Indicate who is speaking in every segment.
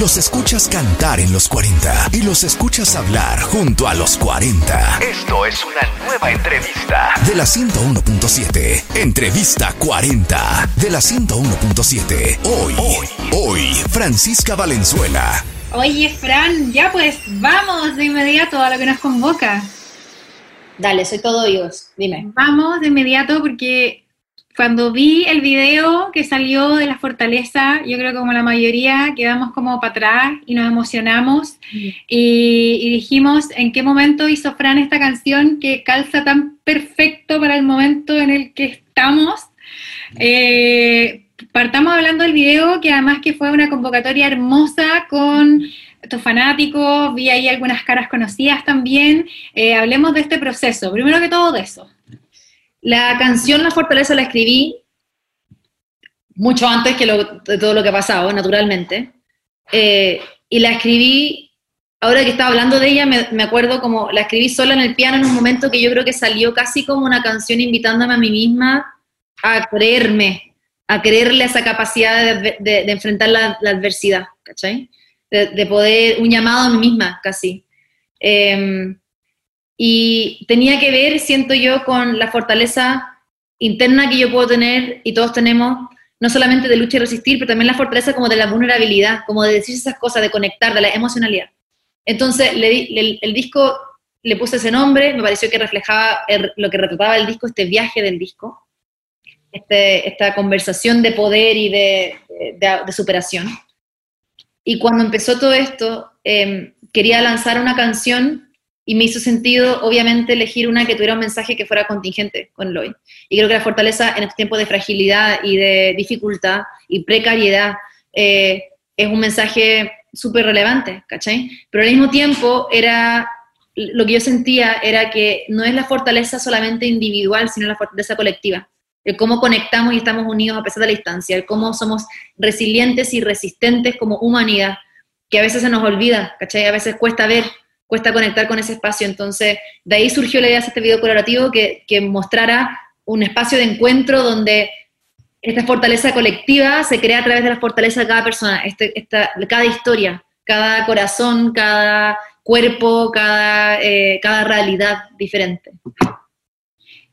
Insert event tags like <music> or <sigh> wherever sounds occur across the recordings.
Speaker 1: Los escuchas cantar en los 40 y los escuchas hablar junto a los 40. Esto es una nueva entrevista de la 101.7. Entrevista 40 de la 101.7. Hoy, hoy, hoy, Francisca Valenzuela.
Speaker 2: Oye, Fran, ya pues vamos de inmediato a lo que nos convoca.
Speaker 3: Dale, soy todo oídos, dime.
Speaker 2: Vamos de inmediato porque cuando vi el video que salió de la fortaleza, yo creo que como la mayoría quedamos como para atrás y nos emocionamos y, dijimos en qué momento hizo Fran esta canción que calza tan perfecto para el momento en el que estamos. Eh, partamos hablando del video, que además que fue una convocatoria hermosa con tus fanáticos, vi ahí algunas caras conocidas también. Eh, hablemos de este proceso. Primero que todo de eso.
Speaker 3: La canción La Fortaleza la escribí mucho antes que de todo lo que ha pasado, naturalmente. Eh, y la escribí, ahora que estaba hablando de ella, me, acuerdo como la escribí sola en el piano en un momento que yo creo que salió casi como una canción invitándome a mí misma a creerme, a creerle esa capacidad de, enfrentar la, adversidad, ¿cachai? De, poder, un llamado a mí misma, casi. Em, y tenía que ver, siento yo, con la fortaleza interna que yo puedo tener y todos tenemos, no solamente de lucha y resistir, pero también la fortaleza como de la vulnerabilidad, como de decir esas cosas, de conectar, de la emocionalidad. Entonces, el, disco le puse ese nombre, me pareció que reflejaba lo que retrataba el disco, este viaje del disco, este, esta conversación de poder y de, superación. Y cuando empezó todo esto, em, quería lanzar una canción y me hizo sentido, obviamente, elegir una que tuviera un mensaje que fuera contingente con Lloyd. Y creo que la fortaleza en estos tiempos de fragilidad y de dificultad y precariedad eh, es un mensaje súper relevante, ¿cachai? Pero al mismo tiempo era, lo que yo sentía era que no es la fortaleza solamente individual, sino la fortaleza colectiva. El cómo conectamos y estamos unidos a pesar de la distancia, el cómo somos resilientes y resistentes como humanidad, que a veces se nos olvida, ¿cachai? A veces cuesta ver cuesta conectar con ese espacio. Entonces, de ahí surgió la idea de este video colaborativo que, que mostrara un espacio de encuentro donde esta fortaleza colectiva se crea a través de la fortaleza de cada persona, este, esta, cada historia, cada corazón, cada cuerpo, cada, eh, cada realidad diferente.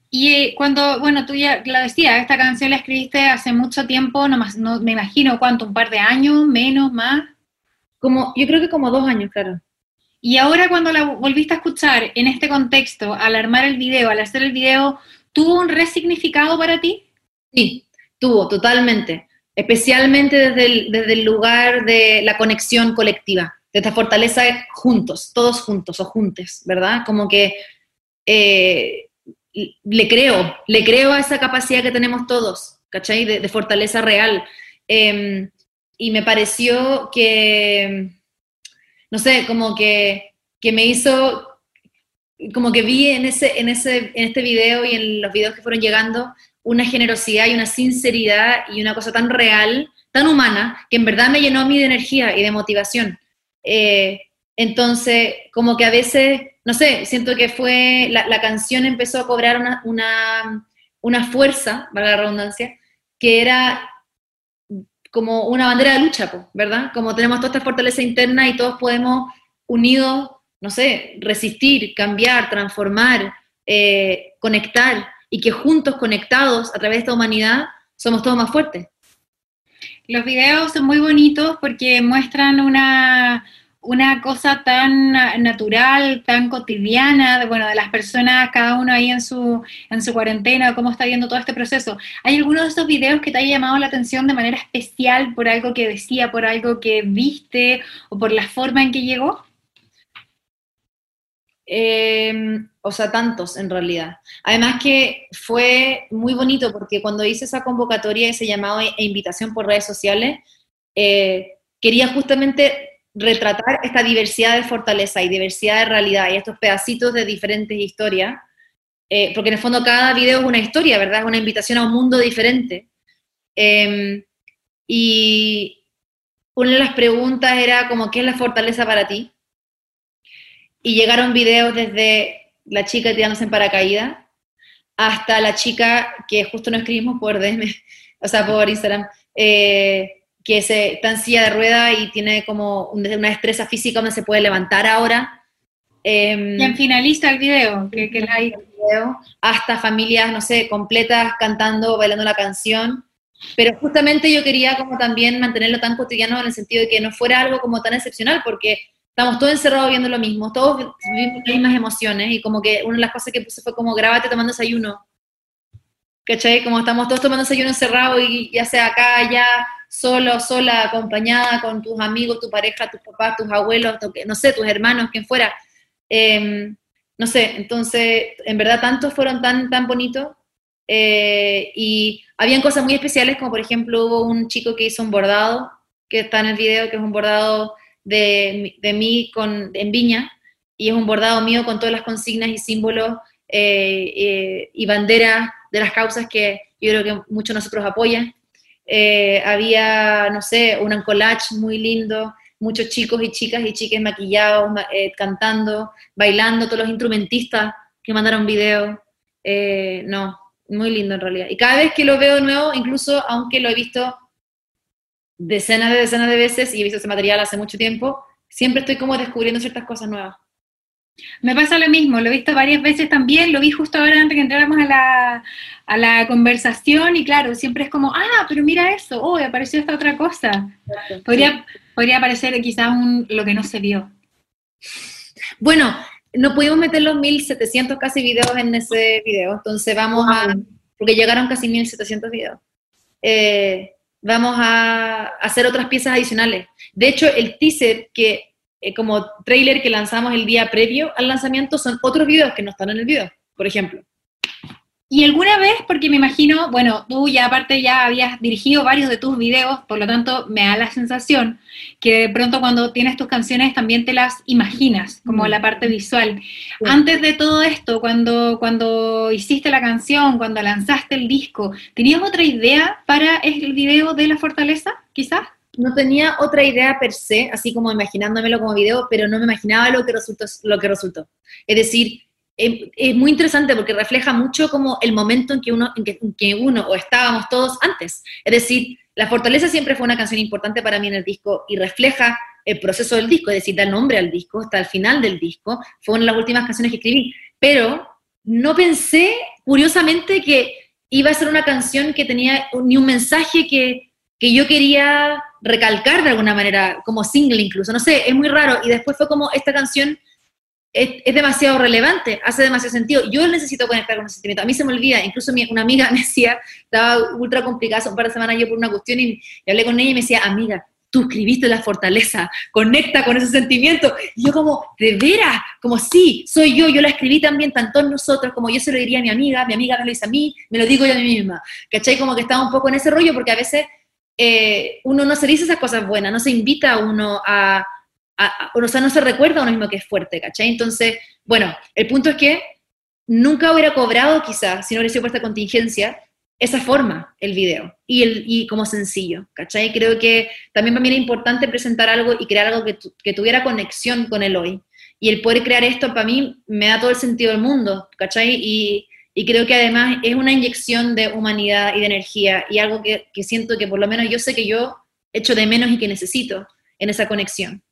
Speaker 2: Y eh, cuando, bueno, tú ya la decías, esta canción la escribiste hace mucho tiempo, no, más, no me imagino cuánto, un par de años, menos, más.
Speaker 3: Como, yo creo que como dos años, claro.
Speaker 2: Y ahora cuando la volviste a escuchar en este contexto, al armar el video, al hacer el video, ¿tuvo un resignificado para ti?
Speaker 3: Sí, tuvo, totalmente. Especialmente desde el, desde el lugar de la conexión colectiva, de esta fortaleza juntos, todos juntos o juntes, ¿verdad? Como que eh, le creo, le creo a esa capacidad que tenemos todos, ¿cachai? De, fortaleza real. Em, y me pareció que no sé, como que, me hizo, como que vi en, ese, en, ese, en este video y en los videos que fueron llegando una generosidad y una sinceridad y una cosa tan real, tan humana, que en verdad me llenó a mí de energía y de motivación. Eh, entonces, como que a veces, no sé, siento que fue, la, canción empezó a cobrar una, una, una fuerza, valga la redundancia, que era como una bandera de lucha, ¿verdad? Como tenemos toda esta fortaleza interna y todos podemos unidos, no sé, resistir, cambiar, transformar, eh, conectar, y que juntos, conectados a través de esta humanidad, somos todos más fuertes.
Speaker 2: Los videos son muy bonitos porque muestran una, una cosa tan natural, tan cotidiana, de, bueno, de las personas, cada uno ahí en su, en su cuarentena, cómo está viendo todo este proceso. ¿Hay alguno de esos videos que te haya llamado la atención de manera especial por algo que decía, por algo que viste o por la forma en que llegó?
Speaker 3: Em, o sea, tantos en realidad. Además que fue muy bonito porque cuando hice esa convocatoria, ese llamado e invitación por redes sociales, eh, quería justamente retratar esta diversidad de fortaleza y diversidad de realidad y estos pedacitos de diferentes historias, eh, porque en el fondo cada video es una historia, ¿verdad? Es una invitación a un mundo diferente. Em, y una de las preguntas era como, ¿qué es la fortaleza para ti? Y llegaron videos desde la chica tirándose en paracaídas hasta la chica que justo no escribimos por DM, <laughs> o sea, por Instagram, eh, que se, está en silla de rueda y tiene como una destreza física donde se puede levantar ahora.
Speaker 2: Eh, ¿Quién finaliza el video? Que, que la... video,
Speaker 3: hasta familias, no sé, completas cantando, bailando la canción. Pero justamente yo quería como también mantenerlo tan cotidiano en el sentido de que no fuera algo como tan excepcional, porque estamos todos encerrados viendo lo mismo, todos vivimos las mismas emociones y como que una de las cosas que puse fue como grábate tomando desayuno. ¿Cachai? Como estamos todos tomando desayuno encerrado y ya sea acá, allá, solo, sola, acompañada con tus amigos, tu pareja, tus papás, tus abuelos, no sé, tus hermanos, quien fuera. Em, no sé, entonces, en verdad, tantos fueron tan, tan bonitos. Eh, y habían cosas muy especiales, como por ejemplo hubo un chico que hizo un bordado, que está en el video, que es un bordado de, de mí con, en Viña, y es un bordado mío con todas las consignas y símbolos eh, eh, y banderas de las causas que yo creo que muchos de nosotros apoyan. Eh, había, no sé, un collage muy lindo, muchos chicos y chicas y chiques maquillados, cantando, bailando, todos los instrumentistas que mandaron video. no, muy lindo en realidad. Y cada vez que lo veo nuevo, incluso aunque lo he visto decenas de decenas de veces y he visto ese material hace mucho tiempo, siempre estoy como descubriendo ciertas cosas nuevas.
Speaker 2: Me pasa lo mismo, lo he visto varias veces también, lo vi justo ahora antes que entráramos a la, a la conversación y claro, siempre es como, ah, pero mira eso, oh, apareció esta otra cosa. Podría, podría aparecer quizás un, lo que no se vio.
Speaker 3: Bueno, no pudimos meter los 1700 casi videos en ese video, entonces vamos a, porque llegaron casi 1700 videos. Eh, vamos a hacer otras piezas adicionales. De hecho, el teaser que eh, como trailer que lanzamos el día previo al lanzamiento son otros videos que no están en el video, por ejemplo.
Speaker 2: Y alguna vez, porque me imagino, bueno, tú ya aparte ya habías dirigido varios de tus videos, por lo tanto me da la sensación que de pronto cuando tienes tus canciones también te las imaginas, como la parte visual. Antes de todo esto, cuando, cuando hiciste la canción, cuando lanzaste el disco, ¿tenías otra idea para el video de La Fortaleza, quizás?
Speaker 3: No tenía otra idea per se, así como imaginándomelo como video, pero no me imaginaba lo que resultó. Lo que resultó. Es decir, es, muy interesante porque refleja mucho como el momento en que, uno, en que, uno o estábamos todos antes. Es decir, La Fortaleza siempre fue una canción importante para mí en el disco y refleja el proceso del disco, es decir, da nombre al disco, hasta el final del disco. Fue una de las últimas canciones que escribí. Pero no pensé, curiosamente, que iba a ser una canción que tenía ni un mensaje que, que yo quería recalcar de alguna manera, como single incluso. No sé, es muy raro. Y después fue como esta canción es, demasiado relevante, hace demasiado sentido. Yo necesito conectar con ese sentimiento. A mí se me olvida, incluso una amiga <laughs> me decía, estaba ultra complicada un par de semanas yo por una cuestión y, hablé con ella y me decía, amiga, tú escribiste la fortaleza, conecta con ese sentimiento. Y yo como, de veras, como sí, soy yo, yo la escribí también, tanto nosotros, como yo se lo diría a mi amiga, mi amiga me lo dice a mí, me lo digo yo a mí misma. ¿Cachai? Como que estaba un poco en ese rollo porque a veces eh, uno no se dice esas cosas buenas, no se invita a uno a, o sea, no se recuerda a uno mismo que es fuerte, ¿cachai? Entonces, bueno, el punto es que nunca hubiera cobrado quizás, si no hubiera sido por esta contingencia, esa forma, el video, y, como sencillo, ¿cachai? Creo que también para mí era importante presentar algo y crear algo que, que tuviera conexión con el hoy. Y el poder crear esto para mí me da todo el sentido del mundo, ¿cachai? Y, y creo que además es una inyección de humanidad y de energía y algo que, que siento que por lo menos yo sé que yo echo de menos y que necesito en esa conexión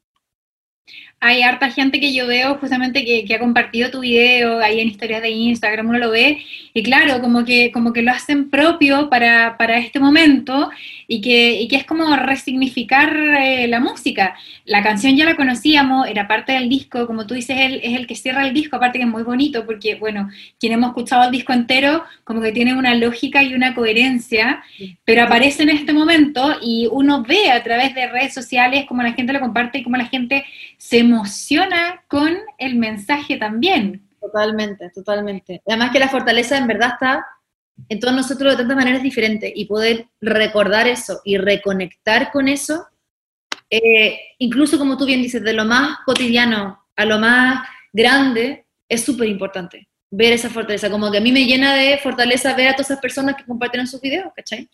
Speaker 2: hay harta gente que yo veo justamente que, ha compartido tu video ahí en historias de Instagram, uno lo ve, y claro, como que, como que lo hacen propio para, este momento y que, que es como resignificar eh, la música. La canción ya la conocíamos, era parte del disco, como tú dices, él es el que cierra el disco, aparte que es muy bonito, porque, bueno, quien hemos escuchado el disco entero, como que tiene una lógica y una coherencia, pero aparece en este momento y uno ve a través de redes sociales cómo la gente lo comparte y cómo la gente se emociona con el mensaje también.
Speaker 3: Totalmente, totalmente. Además que la fortaleza en verdad está en todos nosotros de tantas maneras diferentes y poder recordar eso y reconectar con eso, eh, incluso como tú bien dices, de lo más cotidiano a lo más grande, es súper importante ver esa fortaleza. Como que a mí me llena de fortaleza ver a todas esas personas que compartieron sus videos, ¿cachai?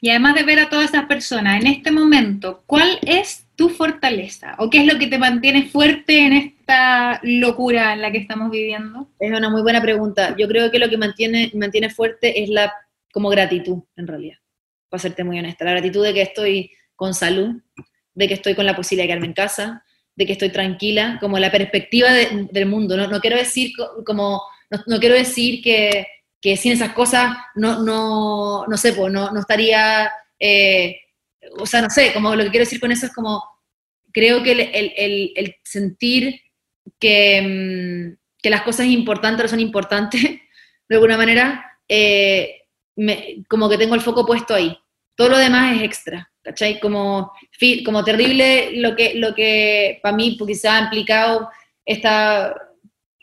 Speaker 2: Y además de ver a todas esas personas, en este momento, ¿cuál es tu fortaleza? ¿O qué es lo que te mantiene fuerte en esta locura en la que estamos viviendo?
Speaker 3: Es una muy buena pregunta. Yo creo que lo que mantiene, mantiene fuerte es la como gratitud, en realidad, para serte muy honesta. La gratitud de que estoy con salud, de que estoy con la posibilidad de quedarme en casa, de que estoy tranquila, como la perspectiva del mundo. No, no, quiero decir como, no, quiero decir que, que, sin esas cosas no, no, no sé, pues no, no estaría, eh, o sea, no sé, como lo que quiero decir con eso es como, creo que el, el, el sentir que, mm, que, las cosas importantes son importantes, <laughs> de alguna manera, eh, como que tengo el foco puesto ahí. Todo lo demás es extra, ¿cachai? Como, como terrible lo que, lo que para mí quizá ha implicado esta,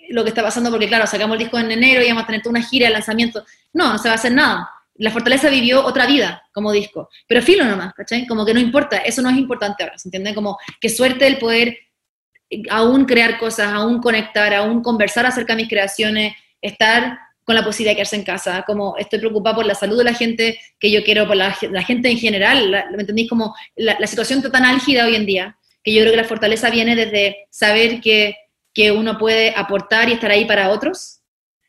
Speaker 3: lo que está pasando, porque claro, sacamos el disco en enero y vamos a tener toda una gira de lanzamiento. No, no se va a hacer nada. La Fortaleza vivió otra vida como disco, pero filo nomás, ¿cachai? Como que no importa, eso no es importante ahora, ¿se entiende? Como que suerte el poder aún crear cosas, aún conectar, aún conversar acerca de mis creaciones, estar con la posibilidad de quedarse en casa, como estoy preocupada por la salud de la gente que yo quiero, por la, gente en general, ¿me entendéis? Como la, situación está tan álgida hoy en día, que yo creo que la fortaleza viene desde saber que, que uno puede aportar y estar ahí para otros,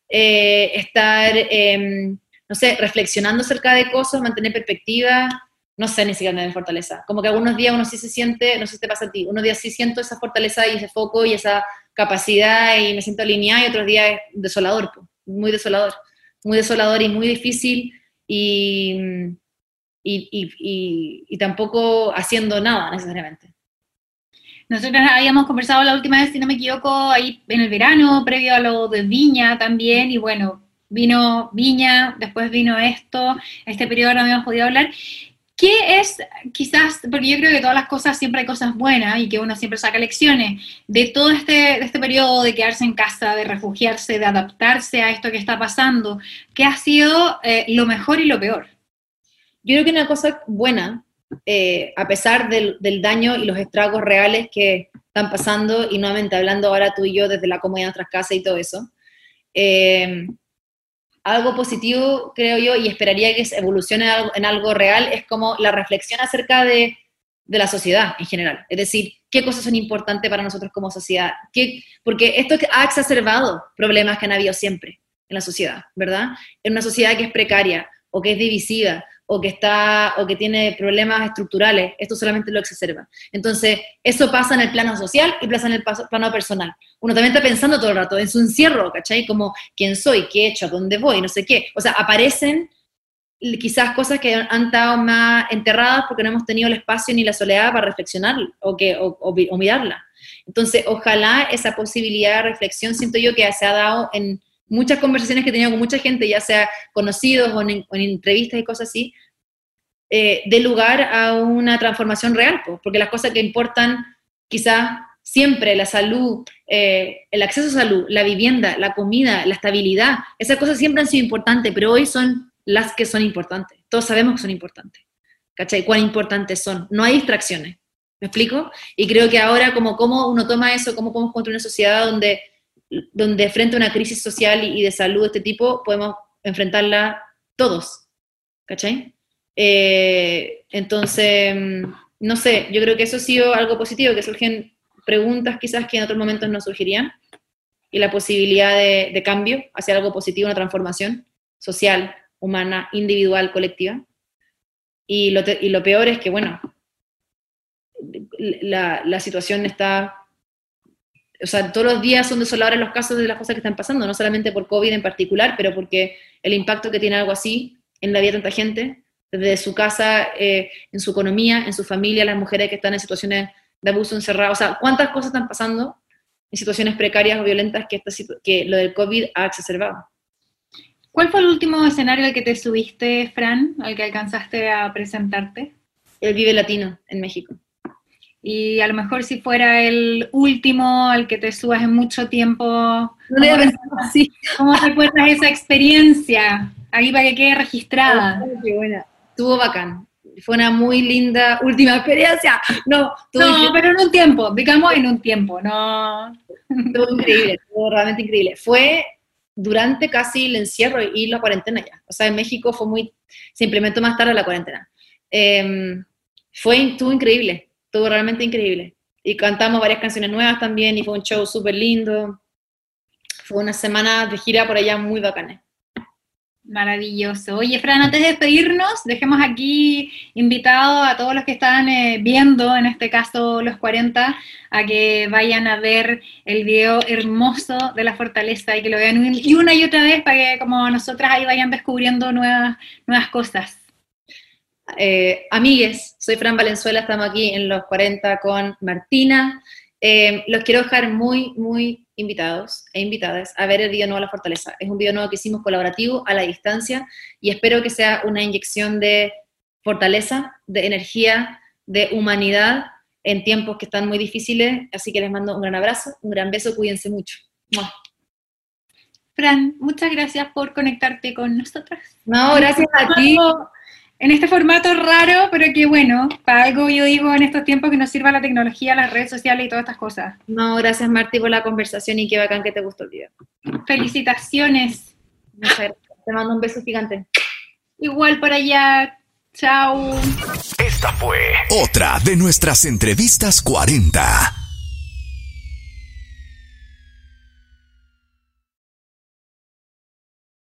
Speaker 3: eh, estar, em, no sé, reflexionando acerca de cosas, mantener perspectiva, no sé ni siquiera de fortaleza. Como que algunos días uno sí se siente, no sé si te pasa a ti, unos días sí siento esa fortaleza y ese foco y esa capacidad y me siento alineada y otros días es desolador. Muy desolador, muy desolador y muy difícil y, y, tampoco haciendo nada necesariamente.
Speaker 2: Nosotros habíamos conversado la última vez, si no me equivoco, ahí en el verano, previo a lo de Viña también, y bueno, vino Viña, después vino esto, este periodo no habíamos podido hablar, ¿Qué es quizás, porque yo creo que todas las cosas siempre hay cosas buenas y que uno siempre saca lecciones de todo este, este periodo de quedarse en casa, de refugiarse, de adaptarse a esto que está pasando? ¿Qué ha sido eh, lo mejor y lo peor?
Speaker 3: Yo creo que una cosa buena, eh, a pesar del, daño y los estragos reales que están pasando, y nuevamente hablando ahora tú y yo desde la comodidad de nuestras casas y todo eso, eh, algo positivo, creo yo, y esperaría que evolucione en algo real, es como la reflexión acerca de, de la sociedad en general. Es decir, qué cosas son importantes para nosotros como sociedad. ¿Qué, porque esto ha exacerbado problemas que han habido siempre en la sociedad, ¿verdad? En una sociedad que es precaria o que es divisiva o que, está, o que tiene problemas estructurales, esto solamente lo exacerba. Entonces, eso pasa en el plano social y pasa en el plano personal. Uno también está pensando todo el rato en su encierro, ¿cachai? Como quién soy, qué he hecho, a dónde voy, no sé qué. O sea, aparecen quizás cosas que han estado más enterradas porque no hemos tenido el espacio ni la soledad para reflexionar o, que, o, mirarla. Entonces, ojalá esa posibilidad de reflexión, siento yo que se ha dado en muchas conversaciones que he tenido con mucha gente, ya sea conocidos o en, entrevistas y cosas así, eh, dé lugar a una transformación real, porque las cosas que importan quizás siempre, la salud, eh, el acceso a salud, la vivienda, la comida, la estabilidad, esas cosas siempre han sido importantes, pero hoy son las que son importantes. Todos sabemos que son importantes. ¿Cachai? ¿Cuán importantes son? No hay distracciones. ¿Me explico? Y creo que ahora, como cómo uno toma eso, cómo podemos construir una sociedad donde donde frente a una crisis social y de salud de este tipo podemos enfrentarla todos, ¿cachai? Eh, entonces, no sé, yo creo que eso ha sido algo positivo, que surgen preguntas quizás que en otros momentos no surgirían, y la posibilidad de, cambio hacia algo positivo, una transformación social, humana, individual, colectiva. Y lo, y lo peor es que, bueno, la, la situación está o sea, todos los días son desoladores los casos de las cosas que están pasando, no solamente por COVID en particular, pero porque el impacto que tiene algo así en la vida de tanta gente, desde su casa, eh, en su economía, en su familia, las mujeres que están en situaciones de abuso encerrado, o sea, cuántas cosas están pasando en situaciones precarias o violentas que, que lo del COVID ha exacerbado.
Speaker 2: ¿Cuál fue el último escenario al que te subiste, Fran, al que alcanzaste a presentarte?
Speaker 3: El Vive Latino en México
Speaker 2: y a lo mejor si fuera el último al que te subas en mucho tiempo, <laughs> ¿cómo, recuerdas esa experiencia? Ahí para que quede registrada.
Speaker 3: Oh, qué buena. Estuvo bacán. Fue una muy linda última experiencia. No,
Speaker 2: no pero en un tiempo, digamos en un tiempo, no.
Speaker 3: Estuvo increíble, estuvo realmente increíble. Fue durante casi el encierro y la cuarentena ya. O sea, en México fue muy, se implementó más tarde la cuarentena. Em, fue, estuvo increíble estuvo realmente increíble. Y cantamos varias canciones nuevas también y fue un show súper lindo. Fue una semana de gira por allá muy bacana.
Speaker 2: Maravilloso. Oye, Fran, antes de despedirnos, dejemos aquí invitado a todos los que están eh, viendo, en este caso los 40, a que vayan a ver el video hermoso de la fortaleza y que lo vean y una y otra vez para que como nosotras ahí vayan descubriendo nuevas, nuevas cosas.
Speaker 3: Eh, amigues, soy Fran Valenzuela, estamos aquí en los 40 con Martina. Eh, los quiero dejar muy, muy invitados e invitadas a ver el video nuevo La Fortaleza. Es un video nuevo que hicimos colaborativo a la distancia y espero que sea una inyección de fortaleza, de energía, de humanidad en tiempos que están muy difíciles. Así que les mando un gran abrazo, un gran beso, cuídense mucho.
Speaker 2: Fran, muchas gracias por conectarte con nosotras.
Speaker 3: No, gracias a ti
Speaker 2: en este formato raro, pero que bueno, para algo yo digo en estos tiempos que nos sirva la tecnología, las redes sociales y todas estas cosas.
Speaker 3: No, gracias Marti por la conversación y qué bacán que te gustó el video.
Speaker 2: Felicitaciones.
Speaker 3: Te mando un beso gigante.
Speaker 2: Igual por allá. Chao.
Speaker 1: Esta fue otra de nuestras entrevistas 40.